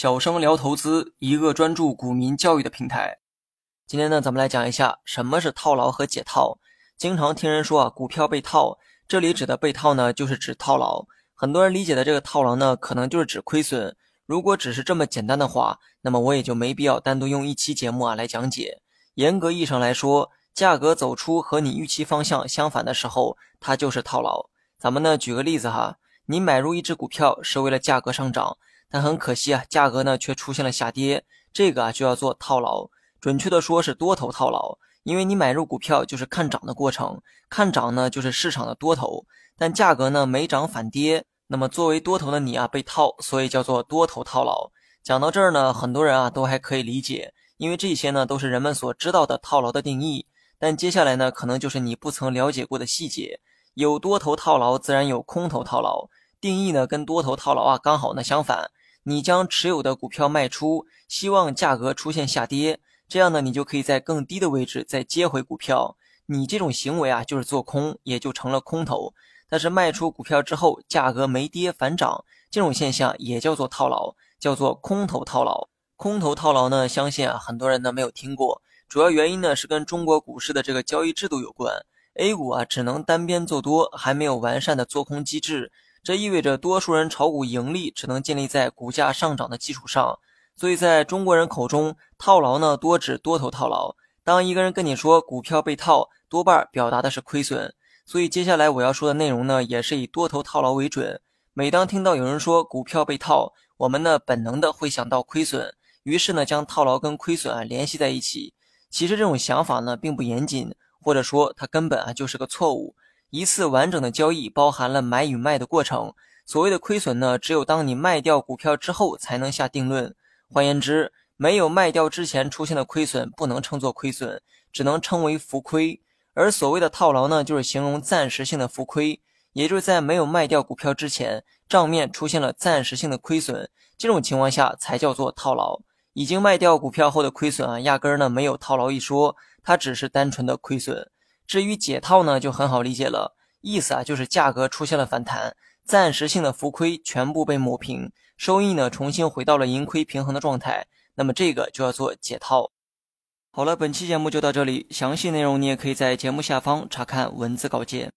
小生聊投资，一个专注股民教育的平台。今天呢，咱们来讲一下什么是套牢和解套。经常听人说啊，股票被套，这里指的被套呢，就是指套牢。很多人理解的这个套牢呢，可能就是指亏损。如果只是这么简单的话，那么我也就没必要单独用一期节目啊来讲解。严格意义上来说，价格走出和你预期方向相反的时候，它就是套牢。咱们呢，举个例子哈，你买入一只股票是为了价格上涨。但很可惜啊，价格呢却出现了下跌，这个啊就要做套牢，准确的说是多头套牢。因为你买入股票就是看涨的过程，看涨呢就是市场的多头，但价格呢没涨反跌，那么作为多头的你啊被套，所以叫做多头套牢。讲到这儿呢，很多人啊都还可以理解，因为这些呢都是人们所知道的套牢的定义。但接下来呢，可能就是你不曾了解过的细节，有多头套牢，自然有空头套牢，定义呢跟多头套牢啊刚好呢相反。你将持有的股票卖出，希望价格出现下跌，这样呢，你就可以在更低的位置再接回股票。你这种行为啊，就是做空，也就成了空头。但是卖出股票之后，价格没跌反涨，这种现象也叫做套牢，叫做空头套牢。空头套牢呢，相信啊，很多人呢没有听过。主要原因呢是跟中国股市的这个交易制度有关。A 股啊，只能单边做多，还没有完善的做空机制。这意味着多数人炒股盈利只能建立在股价上涨的基础上，所以在中国人口中，套牢呢多指多头套牢。当一个人跟你说股票被套，多半表达的是亏损。所以接下来我要说的内容呢，也是以多头套牢为准。每当听到有人说股票被套，我们呢本能的会想到亏损，于是呢将套牢跟亏损啊联系在一起。其实这种想法呢并不严谨，或者说它根本啊就是个错误。一次完整的交易包含了买与卖的过程。所谓的亏损呢，只有当你卖掉股票之后才能下定论。换言之，没有卖掉之前出现的亏损不能称作亏损，只能称为浮亏。而所谓的套牢呢，就是形容暂时性的浮亏，也就是在没有卖掉股票之前，账面出现了暂时性的亏损，这种情况下才叫做套牢。已经卖掉股票后的亏损啊，压根儿呢没有套牢一说，它只是单纯的亏损。至于解套呢，就很好理解了，意思啊就是价格出现了反弹，暂时性的浮亏全部被抹平，收益呢重新回到了盈亏平衡的状态，那么这个就要做解套。好了，本期节目就到这里，详细内容你也可以在节目下方查看文字稿件。